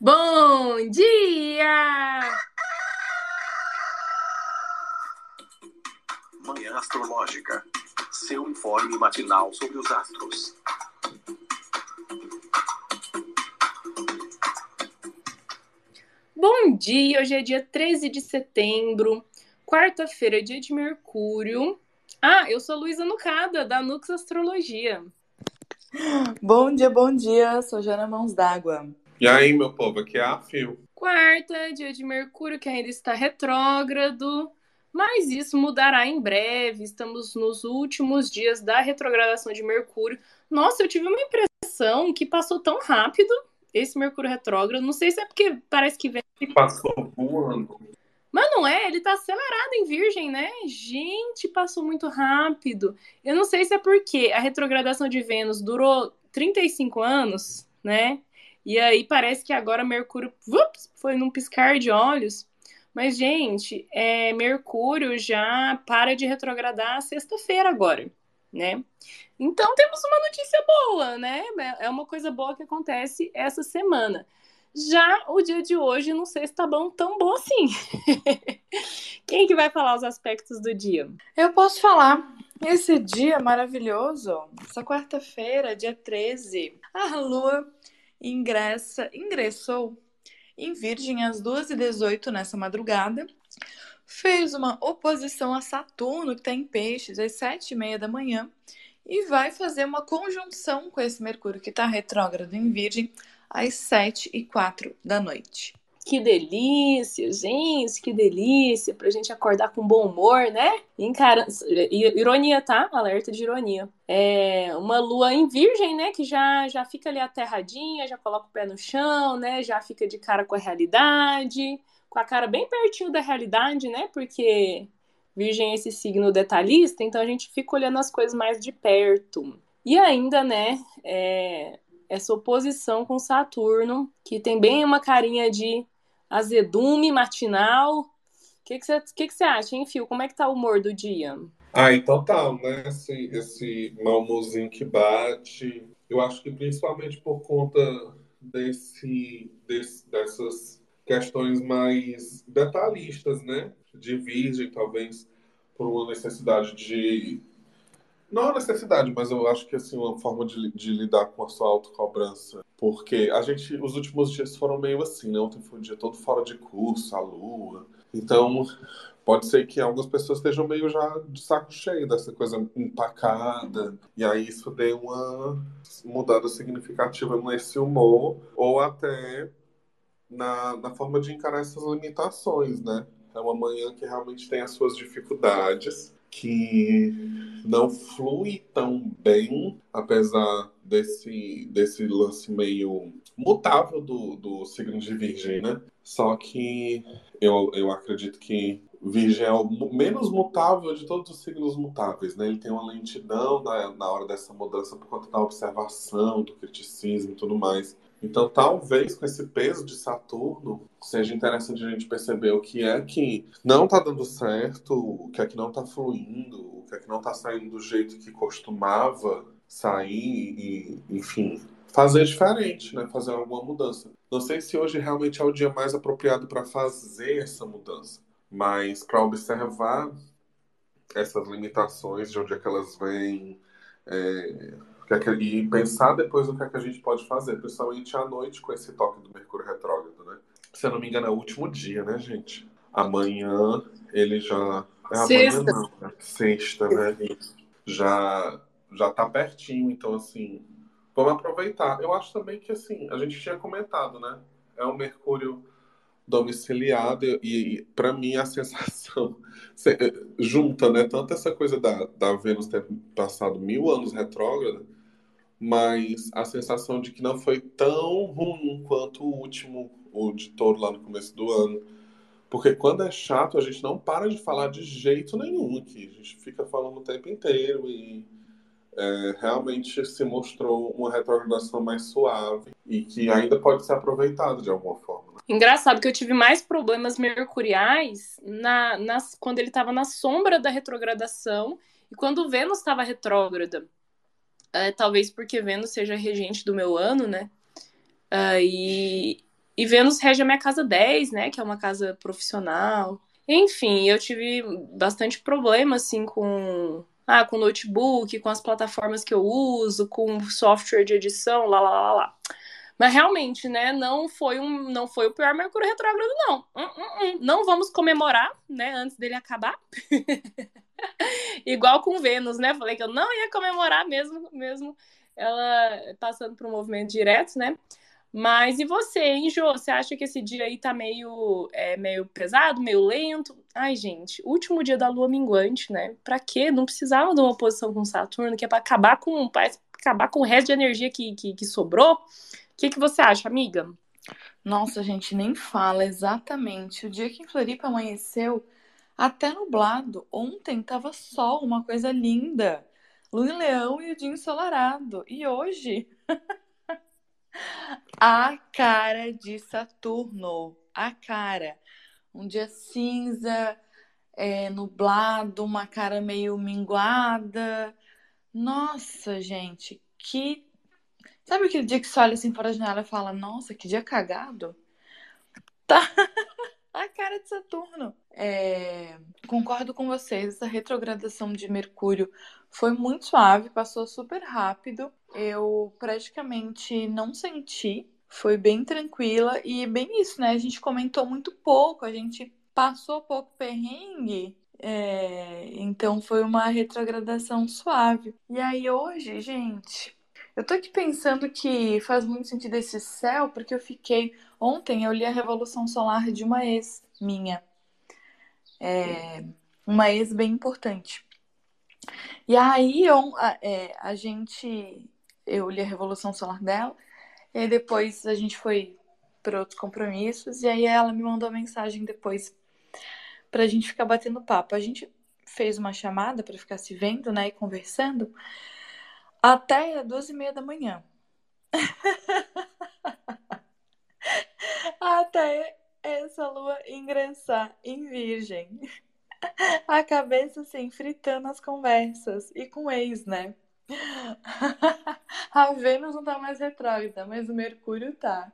Bom dia! Manhã Astrológica. Seu informe matinal sobre os astros. Bom dia! Hoje é dia 13 de setembro, quarta-feira, dia de Mercúrio. Ah, eu sou Luísa Nucada, da Nux Astrologia. Bom dia, bom dia. Sou Jana Mãos d'Água. E aí, meu povo, aqui é a Fio. Quarta, dia de Mercúrio, que ainda está retrógrado, mas isso mudará em breve. Estamos nos últimos dias da retrogradação de Mercúrio. Nossa, eu tive uma impressão que passou tão rápido esse Mercúrio retrógrado. Não sei se é porque parece que vem. Passou voando. Mas não é, ele tá acelerado em Virgem, né? Gente, passou muito rápido. Eu não sei se é porque a retrogradação de Vênus durou 35 anos, né? E aí parece que agora Mercúrio ups, foi num piscar de olhos. Mas, gente, é, Mercúrio já para de retrogradar sexta-feira agora, né? Então temos uma notícia boa, né? É uma coisa boa que acontece essa semana. Já o dia de hoje, não sei se tá bom tão bom assim. Quem que vai falar os aspectos do dia? Eu posso falar. Esse dia maravilhoso, essa quarta-feira, dia 13, a Lua ingressa, ingressou em Virgem às 2h18 nessa madrugada. Fez uma oposição a Saturno, que está em Peixes, às 7h30 da manhã. E vai fazer uma conjunção com esse Mercúrio que está retrógrado em Virgem às 7 e 4 da noite. Que delícia, gente, que delícia, pra gente acordar com bom humor, né? Ironia, tá? Alerta de ironia. É uma lua em virgem, né? Que já, já fica ali aterradinha, já coloca o pé no chão, né? Já fica de cara com a realidade, com a cara bem pertinho da realidade, né? Porque virgem é esse signo detalhista, então a gente fica olhando as coisas mais de perto. E ainda, né? É essa oposição com Saturno, que tem bem uma carinha de azedume matinal. O que, que, você, que, que você acha, hein, Fio? Como é que tá o humor do dia? Ah, e total, né? Esse, esse malmozinho que bate. Eu acho que principalmente por conta desse, desse, dessas questões mais detalhistas, né? De virgem, talvez por uma necessidade de não a necessidade, mas eu acho que assim, uma forma de, de lidar com a sua autocobrança. Porque a gente, os últimos dias foram meio assim, né? Ontem foi um dia todo fora de curso, a lua. Então, pode ser que algumas pessoas estejam meio já de saco cheio dessa coisa empacada. E aí isso dê uma mudada significativa nesse humor. Ou até na, na forma de encarar essas limitações, né? É uma manhã que realmente tem as suas dificuldades que não flui tão bem, apesar desse, desse lance meio mutável do, do signo de Virgem, né? Só que eu, eu acredito que Virgem é o menos mutável de todos os signos mutáveis, né? Ele tem uma lentidão na, na hora dessa mudança por conta da observação, do criticismo e tudo mais. Então, talvez com esse peso de Saturno, seja interessante a gente perceber o que é que não está dando certo, o que é que não está fluindo, o que é que não está saindo do jeito que costumava sair e, enfim, fazer diferente, né? Fazer alguma mudança. Não sei se hoje realmente é o dia mais apropriado para fazer essa mudança, mas para observar essas limitações, de onde é que elas vêm, é, e pensar depois o que é que a gente pode fazer, principalmente à noite com esse toque do Mercúrio retrógrado, né? Se eu não me engano, é o último dia, né, gente? Amanhã ele já. É Sexta. amanhã não, né? Sexta, né? Isso. Já, já tá pertinho, então assim. Vamos aproveitar. Eu acho também que assim, a gente tinha comentado, né? É o Mercúrio domiciliado e, e para mim a sensação junta, né? Tanto essa coisa da, da Vênus ter passado mil anos retrógrada mas a sensação de que não foi tão ruim quanto o último, o de touro lá no começo do ano. Porque quando é chato, a gente não para de falar de jeito nenhum aqui. A gente fica falando o tempo inteiro e é, realmente se mostrou uma retrogradação mais suave e que ainda pode ser aproveitada de alguma forma. Né? Engraçado que eu tive mais problemas mercuriais na, nas, quando ele estava na sombra da retrogradação e quando Vênus estava retrógrada. É, talvez porque Vênus seja regente do meu ano, né? Uh, e, E Vênus rege a minha casa 10, né? Que é uma casa profissional. Enfim, eu tive bastante problema, assim, com ah, com notebook, com as plataformas que eu uso, com software de edição, lá, lá, lá, lá. Mas realmente, né, não foi um, não foi o pior Mercúrio retrógrado, não. Hum, hum, hum. Não vamos comemorar, né, antes dele acabar. Igual com Vênus, né? Falei que eu não ia comemorar mesmo, mesmo ela passando por um movimento direto, né? Mas e você, hein, Jô? Você acha que esse dia aí tá meio, é, meio pesado, meio lento? Ai, gente, último dia da lua minguante, né? Pra quê? Não precisava de uma oposição com Saturno, que é pra acabar com, pra acabar com o resto de energia que, que, que sobrou. O que, que você acha, amiga? Nossa, gente, nem fala exatamente. O dia que em Floripa amanheceu, até nublado. Ontem tava sol, uma coisa linda. Lua em Leão e o dia ensolarado. E hoje. A cara de Saturno. A cara. Um dia cinza, é, nublado, uma cara meio minguada. Nossa, gente, que. Sabe aquele dia que você olha assim fora da janela e fala: Nossa, que dia cagado? Tá. A cara de Saturno. É... Concordo com vocês, essa retrogradação de Mercúrio foi muito suave, passou super rápido. Eu praticamente não senti, foi bem tranquila e bem isso, né? A gente comentou muito pouco, a gente passou pouco perrengue, é... então foi uma retrogradação suave. E aí hoje, gente, eu tô aqui pensando que faz muito sentido esse céu, porque eu fiquei. Ontem eu li a Revolução Solar de uma ex minha. É... Uma ex bem importante. E aí eu, a, é, a gente, eu li a Revolução Solar dela, e depois a gente foi para outros compromissos, e aí ela me mandou mensagem depois pra gente ficar batendo papo. A gente fez uma chamada para ficar se vendo, né, e conversando, até duas e meia da manhã. até essa lua ingressar em Virgem. A cabeça assim, fritando as conversas. E com ex, né? A Vênus não tá mais retrógrada, mas o Mercúrio tá.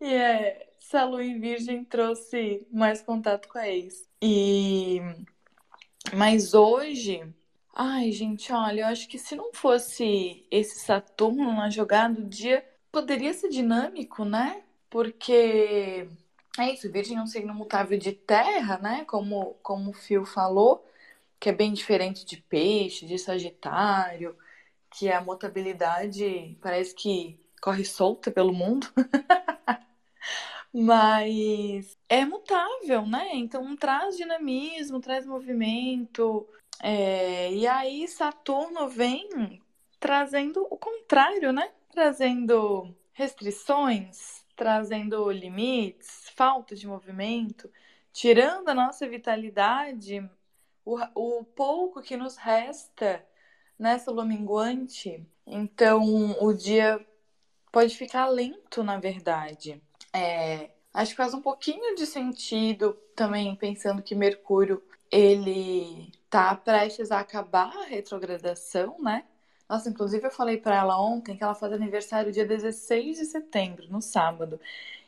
E é, essa lua em Virgem trouxe mais contato com a ex. E. Mas hoje. Ai, gente, olha, eu acho que se não fosse esse Saturno na jogada, o dia poderia ser dinâmico, né? Porque é isso, Virgem é um signo mutável de terra, né? Como, como o Fio falou, que é bem diferente de peixe, de sagitário, que a mutabilidade parece que corre solta pelo mundo. Mas é mutável, né? Então traz dinamismo, traz movimento. É... E aí Saturno vem trazendo o contrário, né? Trazendo restrições, trazendo limites, falta de movimento, tirando a nossa vitalidade, o, o pouco que nos resta nessa lua minguante. Então, o dia pode ficar lento, na verdade. É, acho que faz um pouquinho de sentido também pensando que Mercúrio ele tá prestes a acabar a retrogradação, né? Nossa, inclusive eu falei para ela ontem que ela faz aniversário dia 16 de setembro, no sábado.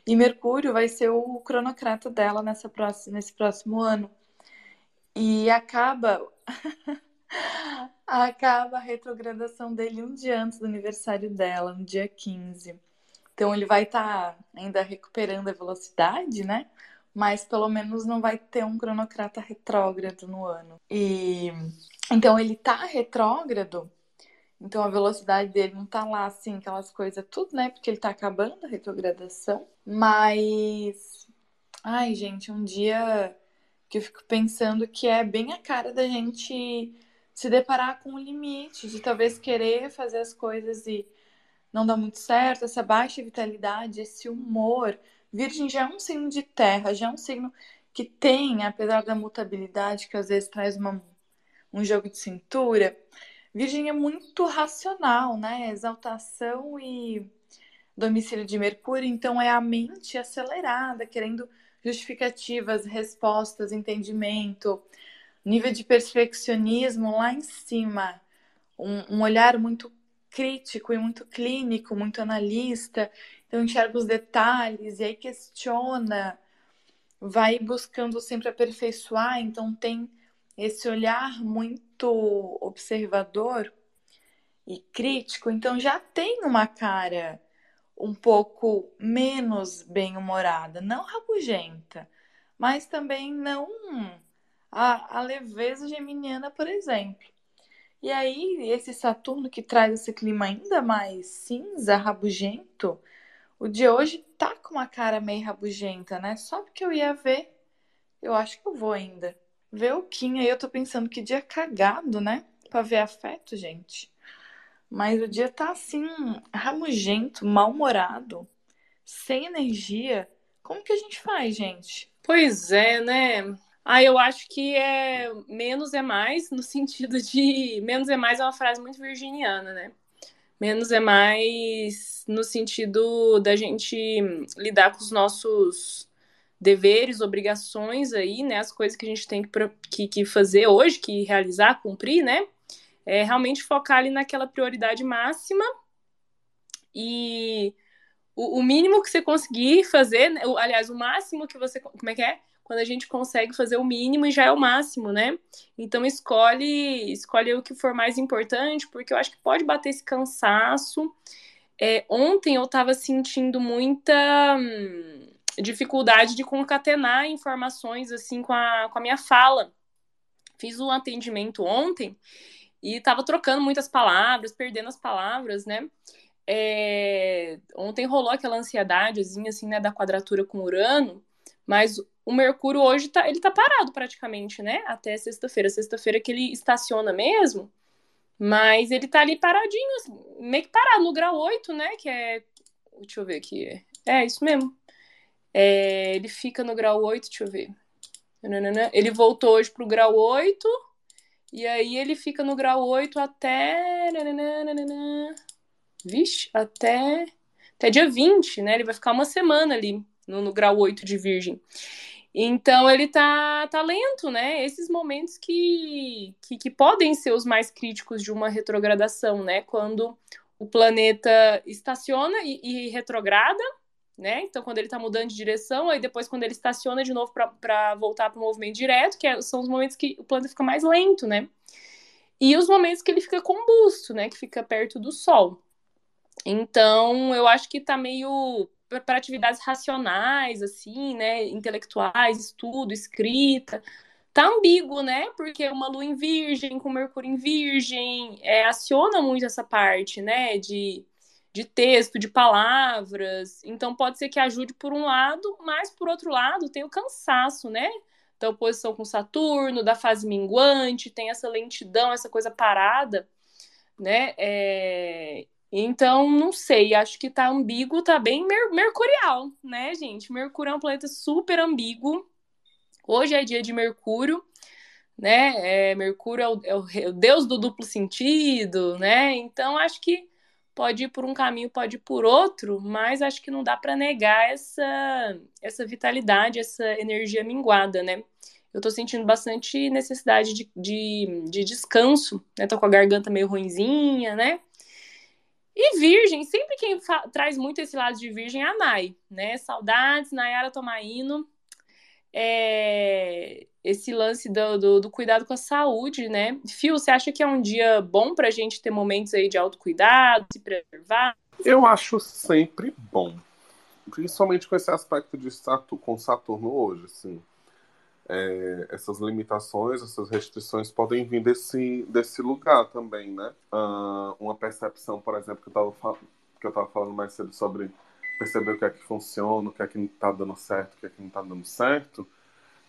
E Mercúrio vai ser o cronocrata dela nessa próxima, nesse próximo ano. E acaba acaba a retrogradação dele um dia antes do aniversário dela, no dia 15. Então ele vai estar tá ainda recuperando a velocidade, né? Mas pelo menos não vai ter um cronocrata retrógrado no ano. E então ele tá retrógrado então a velocidade dele não tá lá assim, aquelas coisas tudo, né? Porque ele tá acabando a retrogradação. Mas. Ai, gente, um dia que eu fico pensando que é bem a cara da gente se deparar com o limite, de talvez querer fazer as coisas e não dar muito certo, essa baixa vitalidade, esse humor. Virgem já é um signo de terra, já é um signo que tem, apesar da mutabilidade que às vezes traz uma, um jogo de cintura, Virgem é muito racional, né? Exaltação e domicílio de Mercúrio, então é a mente acelerada, querendo justificativas, respostas, entendimento, nível de perfeccionismo lá em cima, um, um olhar muito crítico e muito clínico, muito analista. Então enxerga os detalhes e aí questiona, vai buscando sempre aperfeiçoar, então tem esse olhar muito observador e crítico, então já tem uma cara um pouco menos bem-humorada, não rabugenta, mas também não a, a leveza geminiana, por exemplo. E aí, esse Saturno que traz esse clima ainda mais cinza, rabugento, o de hoje tá com uma cara meio rabugenta, né? Só porque eu ia ver, eu acho que eu vou ainda. Ver o Kim aí, eu tô pensando que dia cagado, né? Pra ver afeto, gente. Mas o dia tá assim, rabugento, mal-humorado, sem energia. Como que a gente faz, gente? Pois é, né? Ah, eu acho que é menos é mais, no sentido de menos é mais é uma frase muito virginiana, né? Menos é mais no sentido da gente lidar com os nossos deveres, obrigações aí, né? As coisas que a gente tem que, que fazer hoje, que realizar, cumprir, né? É realmente focar ali naquela prioridade máxima e o, o mínimo que você conseguir fazer, né? aliás, o máximo que você. Como é que é? quando a gente consegue fazer o mínimo e já é o máximo, né? Então escolhe, escolhe o que for mais importante, porque eu acho que pode bater esse cansaço. É, ontem eu estava sentindo muita hum, dificuldade de concatenar informações assim com a, com a minha fala. Fiz um atendimento ontem e estava trocando muitas palavras, perdendo as palavras, né? É, ontem rolou aquela ansiedadezinha assim, né, da quadratura com Urano, mas o Mercúrio hoje tá, ele tá parado praticamente, né? Até sexta-feira. Sexta-feira que ele estaciona mesmo. Mas ele tá ali paradinho, assim, meio que parado no grau 8, né? Que é. Deixa eu ver aqui. É, isso mesmo. É, ele fica no grau 8, deixa eu ver. Ele voltou hoje pro grau 8. E aí ele fica no grau 8 até. Vixe, até. Até dia 20, né? Ele vai ficar uma semana ali no, no grau 8 de Virgem. Então ele tá, tá lento, né? Esses momentos que, que, que, podem ser os mais críticos de uma retrogradação, né? Quando o planeta estaciona e, e retrograda, né? Então, quando ele está mudando de direção, aí depois, quando ele estaciona de novo para voltar para o movimento direto, que é, são os momentos que o planeta fica mais lento, né? E os momentos que ele fica combusto, né? Que fica perto do Sol. Então, eu acho que tá meio para atividades racionais, assim, né, intelectuais, estudo, escrita, tá ambíguo, né? Porque uma lua em virgem com Mercúrio em virgem é, aciona muito essa parte, né? De, de texto, de palavras. Então pode ser que ajude por um lado, mas por outro lado tem o cansaço, né? Da oposição com Saturno, da fase minguante, tem essa lentidão, essa coisa parada, né? É... Então, não sei, acho que tá ambíguo, tá bem mer mercurial, né, gente? Mercúrio é um planeta super ambíguo. Hoje é dia de Mercúrio, né? É, Mercúrio é o, é, o, é o, deus do duplo sentido, né? Então, acho que pode ir por um caminho, pode ir por outro, mas acho que não dá para negar essa, essa vitalidade, essa energia minguada, né? Eu tô sentindo bastante necessidade de, de, de descanso, né? Tô com a garganta meio ruinzinha, né? E Virgem, sempre quem traz muito esse lado de Virgem é a Nai, né? Saudades, Nayara Tomaino. É... Esse lance do, do, do, cuidado com a saúde, né? Fio, você acha que é um dia bom pra gente ter momentos aí de autocuidado, se preservar? Eu acho sempre bom. Principalmente com esse aspecto de Saturno, com Saturno hoje, assim é, essas limitações, essas restrições podem vir desse, desse lugar também, né? Uh, uma percepção, por exemplo, que eu estava que eu falando mais cedo sobre perceber o que é que funciona, o que é que não está dando certo, o que é que não está dando certo,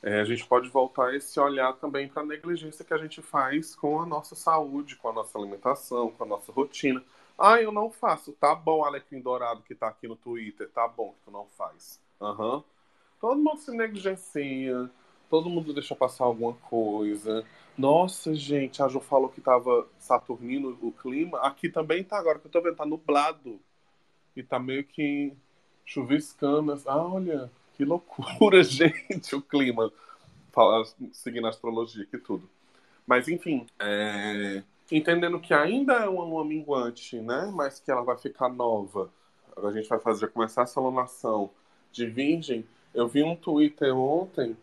é, a gente pode voltar esse olhar também para a negligência que a gente faz com a nossa saúde, com a nossa alimentação, com a nossa rotina. Ah, eu não faço. Tá bom, Alecrim Dourado, que tá aqui no Twitter. Tá bom que tu não faz. Uhum. Todo mundo se negligencia todo mundo deixa passar alguma coisa. Nossa, gente, a Jo falou que tava saturnino o clima. Aqui também tá agora, que eu tô vendo, tá nublado. E tá meio que chuviscando. Ah, olha, que loucura, gente, o clima. seguindo a astrologia aqui tudo. Mas, enfim, é... entendendo que ainda é uma lua minguante, né? Mas que ela vai ficar nova a gente vai fazer começar essa alunação de virgem, eu vi um Twitter ontem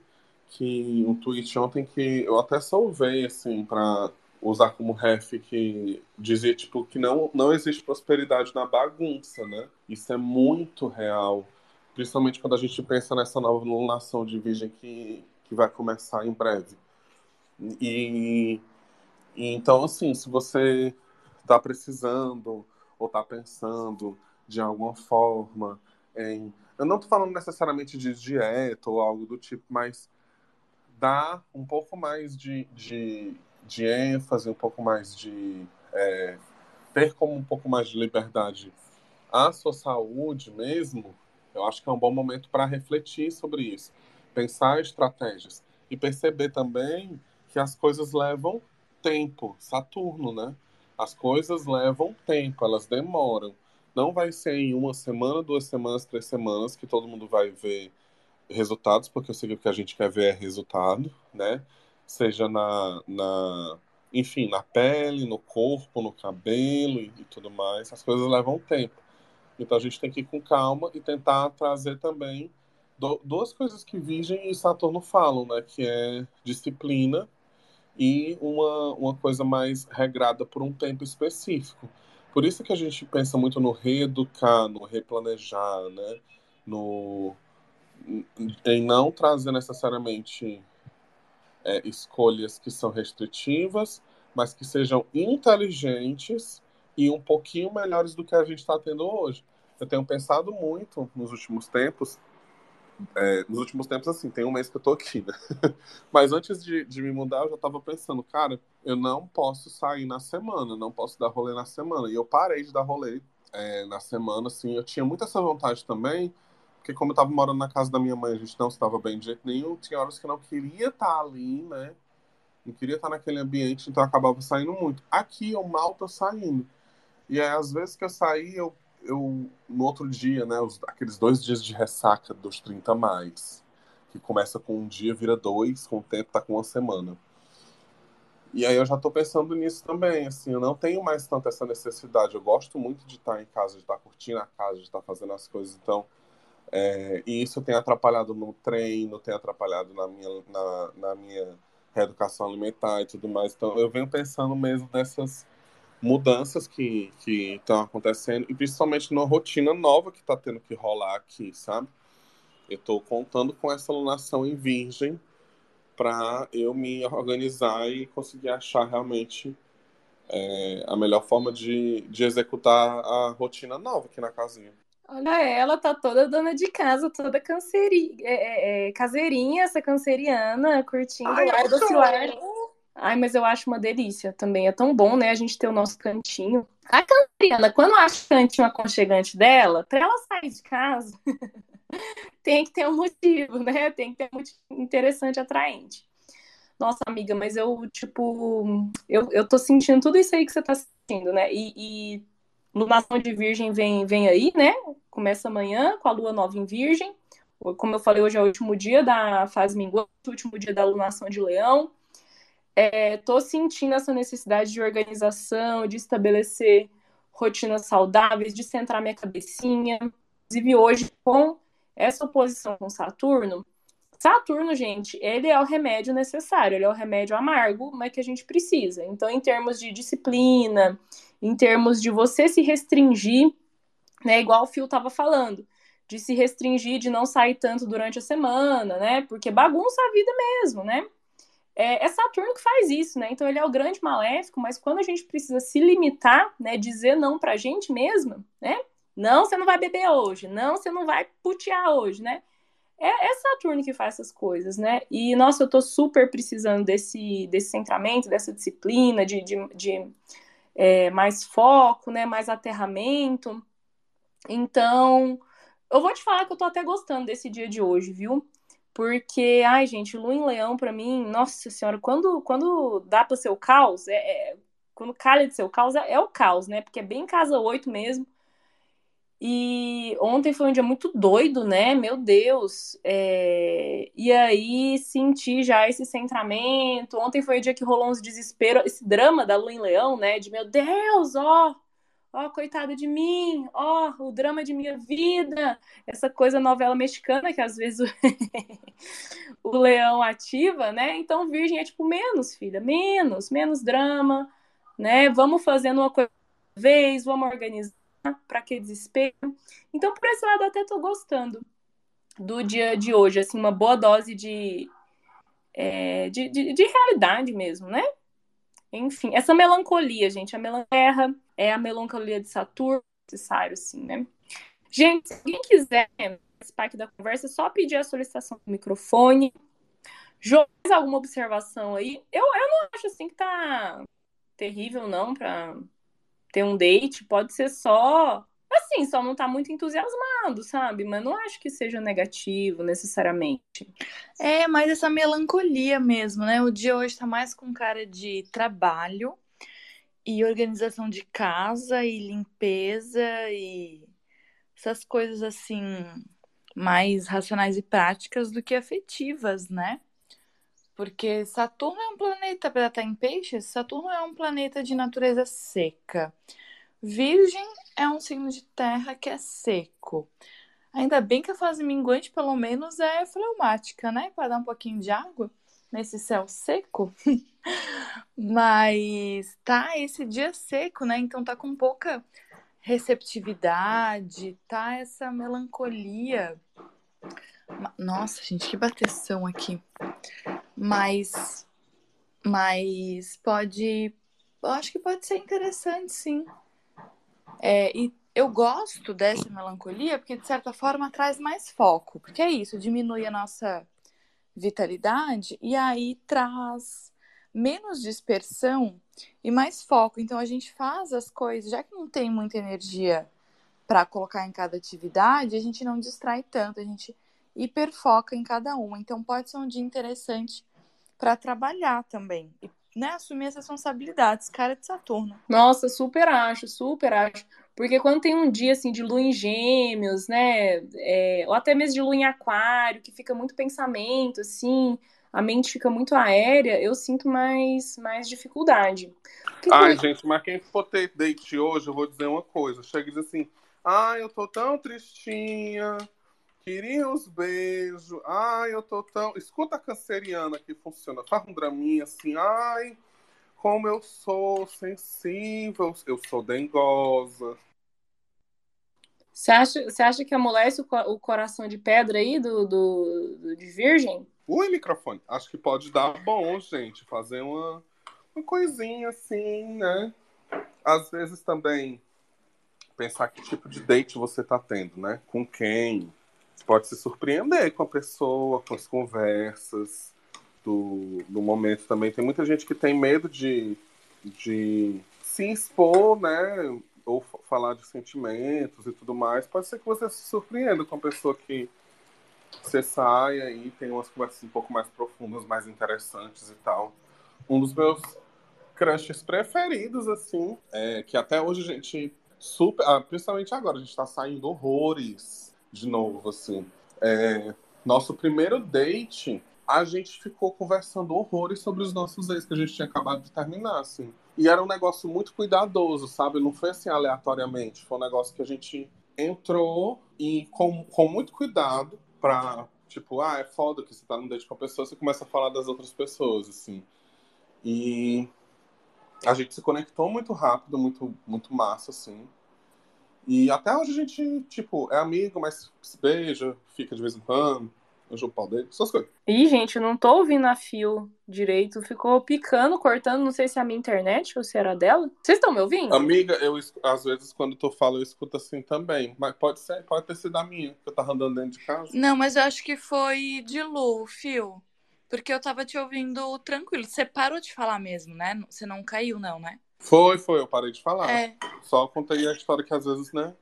que um tweet ontem que eu até salvei assim para usar como ref que dizia tipo que não não existe prosperidade na bagunça, né? Isso é muito real, principalmente quando a gente pensa nessa nova alunação de virgem que que vai começar em breve. E, e então assim, se você está precisando ou está pensando de alguma forma em. Eu não estou falando necessariamente de dieta ou algo do tipo, mas dá um pouco mais de, de, de ênfase, um pouco mais de. É, ter como um pouco mais de liberdade a sua saúde mesmo, eu acho que é um bom momento para refletir sobre isso, pensar estratégias e perceber também que as coisas levam tempo, Saturno, né? As coisas levam tempo, elas demoram. Não vai ser em uma semana, duas semanas, três semanas que todo mundo vai ver resultados, porque eu sei que o que a gente quer ver é resultado, né? Seja na, na enfim, na pele, no corpo, no cabelo e, e tudo mais. As coisas levam tempo. Então a gente tem que ir com calma e tentar trazer também do, duas coisas que Virgem e Saturno falam, né? Que é disciplina e uma, uma coisa mais regrada por um tempo específico. Por isso que a gente pensa muito no reeducar, no replanejar, né? no, em não trazer necessariamente é, escolhas que são restritivas, mas que sejam inteligentes e um pouquinho melhores do que a gente está tendo hoje. Eu tenho pensado muito nos últimos tempos é, nos últimos tempos, assim, tem um mês que eu tô aqui, né? Mas antes de, de me mudar, eu já tava pensando, cara, eu não posso sair na semana, não posso dar rolê na semana. E eu parei de dar rolê é, na semana, assim. Eu tinha muita essa vontade também, porque como eu tava morando na casa da minha mãe, a gente não estava bem de jeito nenhum, tinha horas que eu não queria estar tá ali, né? Não queria estar tá naquele ambiente, então eu acabava saindo muito. Aqui eu mal tô saindo. E aí, às vezes que eu saí, eu eu no outro dia, né, os, aqueles dois dias de ressaca dos 30 mais, que começa com um dia, vira dois, com o tempo tá com uma semana. E aí eu já tô pensando nisso também, assim, eu não tenho mais tanto essa necessidade. Eu gosto muito de estar em casa, de estar curtindo a casa, de estar fazendo as coisas, então é, e isso tem atrapalhado no treino, tem atrapalhado na minha, na, na minha reeducação alimentar e tudo mais. Então eu venho pensando mesmo nessas mudanças que estão acontecendo e principalmente na rotina nova que está tendo que rolar aqui, sabe? Eu estou contando com essa alunação em virgem para eu me organizar e conseguir achar realmente é, a melhor forma de, de executar a rotina nova aqui na casinha. Olha ela, tá toda dona de casa, toda canceri, é, é, é caseirinha, essa canceriana, curtindo Ai, lá do Ai, mas eu acho uma delícia também. É tão bom, né, a gente ter o nosso cantinho. A Canceriana, quando acha o cantinho aconchegante dela, para ela sair de casa, tem que ter um motivo, né? Tem que ter um motivo interessante, atraente. Nossa, amiga, mas eu, tipo, eu, eu tô sentindo tudo isso aí que você tá sentindo, né? E, e lunação de virgem vem, vem aí, né? Começa amanhã com a lua nova em virgem. Como eu falei, hoje é o último dia da fase minguante, o último dia da lunação de leão estou é, sentindo essa necessidade de organização, de estabelecer rotinas saudáveis, de centrar minha cabecinha. Inclusive, hoje, com essa oposição com Saturno, Saturno, gente, ele é o remédio necessário, ele é o remédio amargo, mas que a gente precisa. Então, em termos de disciplina, em termos de você se restringir, né, igual o Fio estava falando, de se restringir, de não sair tanto durante a semana, né, porque bagunça a vida mesmo, né? é, é, Saturno que faz isso, né? Então ele é o grande maléfico, mas quando a gente precisa se limitar, né, dizer não pra gente mesma, né? Não, você não vai beber hoje, não, você não vai putear hoje, né? É, é Saturno que faz essas coisas, né? E, nossa, eu tô super precisando desse, desse centramento, dessa disciplina, de, de, de é, mais foco, né? Mais aterramento. Então, eu vou te falar que eu tô até gostando desse dia de hoje, viu? Porque, ai, gente, Lua em Leão, para mim, nossa senhora, quando, quando dá para ser o caos, é, é, quando calha de ser o caos, é, é, o caos, né? Porque é bem casa 8 mesmo. E ontem foi um dia muito doido, né? Meu Deus. E aí senti já esse centramento. Ontem foi o dia que rolou uns desespero, esse drama da Lua em Leão, né? De meu Deus, ó, ó, coitada de mim, ó, o drama de minha vida, essa coisa novela mexicana que às vezes o, o leão ativa, né? Então, virgem é tipo menos, filha, menos, menos drama, né? Vamos fazendo uma coisa vez, vamos organizar, para que desespero. Então, por esse lado, até tô gostando do dia de hoje, assim, uma boa dose de, é, de, de, de realidade mesmo, né? Enfim, essa melancolia, gente, a melancolia é a melancolia de Saturno, necessário, assim, né? Gente, se alguém quiser participar aqui da conversa, é só pedir a solicitação do microfone. João, alguma observação aí? Eu, eu não acho assim que tá terrível, não, para ter um date. Pode ser só. Assim, só não tá muito entusiasmado, sabe? Mas não acho que seja negativo necessariamente. É, mas essa melancolia mesmo, né? O dia hoje tá mais com cara de trabalho e organização de casa e limpeza e essas coisas assim mais racionais e práticas do que afetivas, né? Porque Saturno é um planeta, para estar em peixes, Saturno é um planeta de natureza seca. Virgem é um signo de terra que é seco. Ainda bem que a fase minguante, pelo menos, é fleumática, né? Para dar um pouquinho de água nesse céu seco. Mas tá esse dia seco, né? Então tá com pouca receptividade, tá essa melancolia. Nossa, gente, que bateção aqui mas mas pode eu acho que pode ser interessante sim é, e eu gosto dessa melancolia porque de certa forma traz mais foco porque é isso diminui a nossa vitalidade e aí traz menos dispersão e mais foco então a gente faz as coisas já que não tem muita energia para colocar em cada atividade a gente não distrai tanto a gente hiperfoca em cada uma então pode ser um dia interessante para trabalhar também. E, né, assumir as responsabilidades, cara de Saturno. Nossa, super acho, super acho. Porque quando tem um dia assim de lua em gêmeos, né? É, ou até mesmo de lua em aquário, que fica muito pensamento, assim, a mente fica muito aérea, eu sinto mais, mais dificuldade. Que Ai, que... gente, mas quem for ter date hoje, eu vou dizer uma coisa. Chega e diz assim, ai, eu tô tão tristinha, Queria os beijos. Ai, eu tô tão. Escuta a canceriana que funciona. Faz um draminha assim. Ai, como eu sou sensível. Eu sou dengosa. Você acha, você acha que amolece o, o coração de pedra aí do, do, do, de virgem? Ui, microfone. Acho que pode dar bom, gente. Fazer uma, uma coisinha assim, né? Às vezes também pensar que tipo de date você tá tendo, né? Com quem? Pode se surpreender com a pessoa, com as conversas do, do momento também. Tem muita gente que tem medo de, de se expor, né? Ou falar de sentimentos e tudo mais. Pode ser que você se surpreenda com a pessoa que você saia e tem umas conversas um pouco mais profundas, mais interessantes e tal. Um dos meus crushes preferidos, assim, é que até hoje a gente super. Ah, principalmente agora, a gente tá saindo horrores de novo, assim. É, nosso primeiro date, a gente ficou conversando horrores sobre os nossos ex que a gente tinha acabado de terminar, assim. E era um negócio muito cuidadoso, sabe? Não foi assim aleatoriamente. Foi um negócio que a gente entrou e com, com muito cuidado pra, tipo, ah, é foda que você tá num date com a pessoa, você começa a falar das outras pessoas, assim. E a gente se conectou muito rápido, muito, muito massa, assim. E até hoje a gente, tipo, é amigo, mas se beija, fica de vez em quando, eu o pau dele, essas coisas. Ih, gente, eu não tô ouvindo a fio direito. Ficou picando, cortando, não sei se é a minha internet ou se era dela. Vocês estão me ouvindo? Amiga, eu às vezes quando tu fala, eu escuto assim também. Mas pode ser, pode ter sido a minha, que eu tava andando dentro de casa. Não, mas eu acho que foi de Lu, o fio. Porque eu tava te ouvindo tranquilo. Você parou de falar mesmo, né? Você não caiu, não, né? Foi, foi, eu parei de falar. É. Só contei a história que às vezes, né,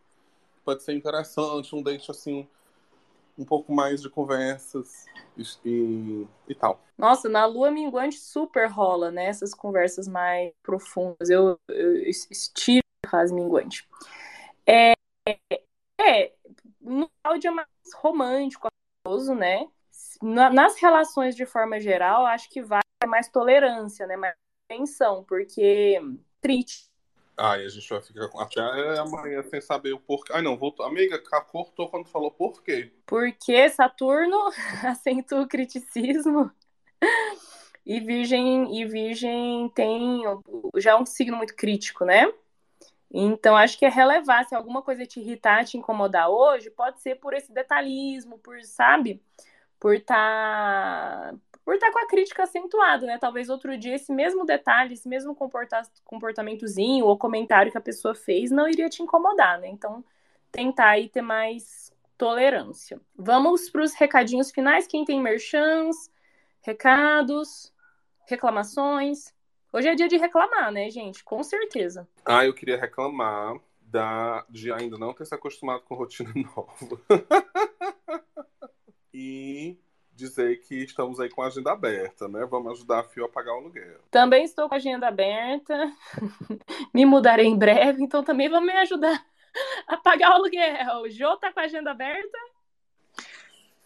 pode ser interessante, um date assim, um pouco mais de conversas e, e tal. Nossa, na lua minguante super rola, né, essas conversas mais profundas. Eu, eu estiro a fase minguante. É, é, no áudio é mais romântico, amoroso, né? nas relações de forma geral, acho que vai mais tolerância, né? Mais atenção, porque triste, Ai, a gente vai ficar até amanhã sem saber o porquê. Ai, não, voltou. Amiga, cortou quando falou por quê. Porque Saturno acentua o criticismo. E Virgem, e Virgem tem já é um signo muito crítico, né? Então, acho que é relevar. Se alguma coisa te irritar, te incomodar hoje, pode ser por esse detalhismo, por, sabe? Por estar tá, por estar tá com a crítica acentuada, né? Talvez outro dia esse mesmo detalhe, esse mesmo comporta comportamentozinho ou comentário que a pessoa fez não iria te incomodar, né? Então, tentar aí ter mais tolerância. Vamos para os recadinhos finais. Quem tem merchans, recados, reclamações. Hoje é dia de reclamar, né, gente? Com certeza. Ah, eu queria reclamar da, de ainda não ter se acostumado com rotina nova. e dizer que estamos aí com a agenda aberta, né? Vamos ajudar a Fio a pagar o aluguel. Também estou com a agenda aberta. me mudarei em breve, então também vão me ajudar a pagar o aluguel. O Jô tá com a agenda aberta?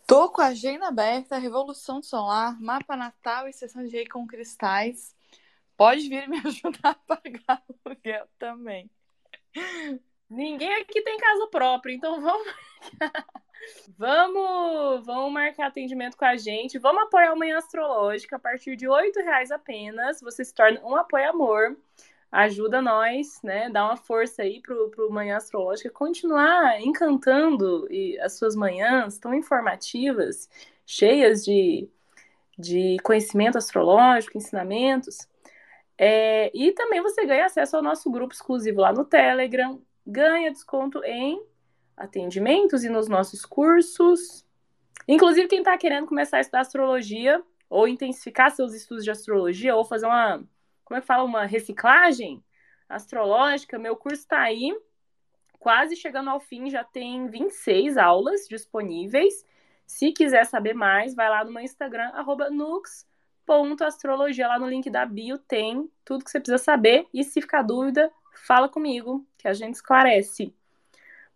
Tô com a agenda aberta, Revolução Solar, Mapa Natal e Sessão de Rei com Cristais. Pode vir me ajudar a pagar o aluguel também. Ninguém aqui tem casa própria, então vamos Vamos, vamos marcar atendimento com a gente. Vamos apoiar o Manhã Astrológica a partir de R$ reais apenas. Você se torna um apoio-amor. Ajuda nós, né? Dá uma força aí pro, pro Manhã Astrológica continuar encantando e as suas manhãs tão informativas, cheias de, de conhecimento astrológico, ensinamentos. É, e também você ganha acesso ao nosso grupo exclusivo lá no Telegram, ganha desconto em atendimentos e nos nossos cursos. Inclusive, quem está querendo começar a estudar astrologia, ou intensificar seus estudos de astrologia, ou fazer uma, como é que fala, uma reciclagem astrológica, meu curso está aí, quase chegando ao fim, já tem 26 aulas disponíveis. Se quiser saber mais, vai lá no meu Instagram, nux.astrologia, lá no link da bio tem tudo que você precisa saber. E se ficar dúvida, fala comigo, que a gente esclarece.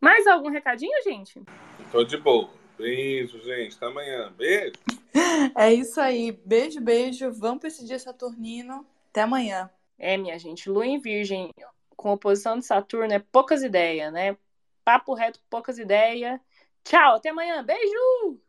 Mais algum recadinho, gente? Tô de boa. Beijo, gente. Até amanhã. Beijo. É isso aí. Beijo, beijo. Vamos para esse dia saturnino. Até amanhã. É, minha gente. Lua em Virgem com oposição de Saturno é poucas ideias, né? Papo reto, poucas ideias. Tchau, até amanhã. Beijo!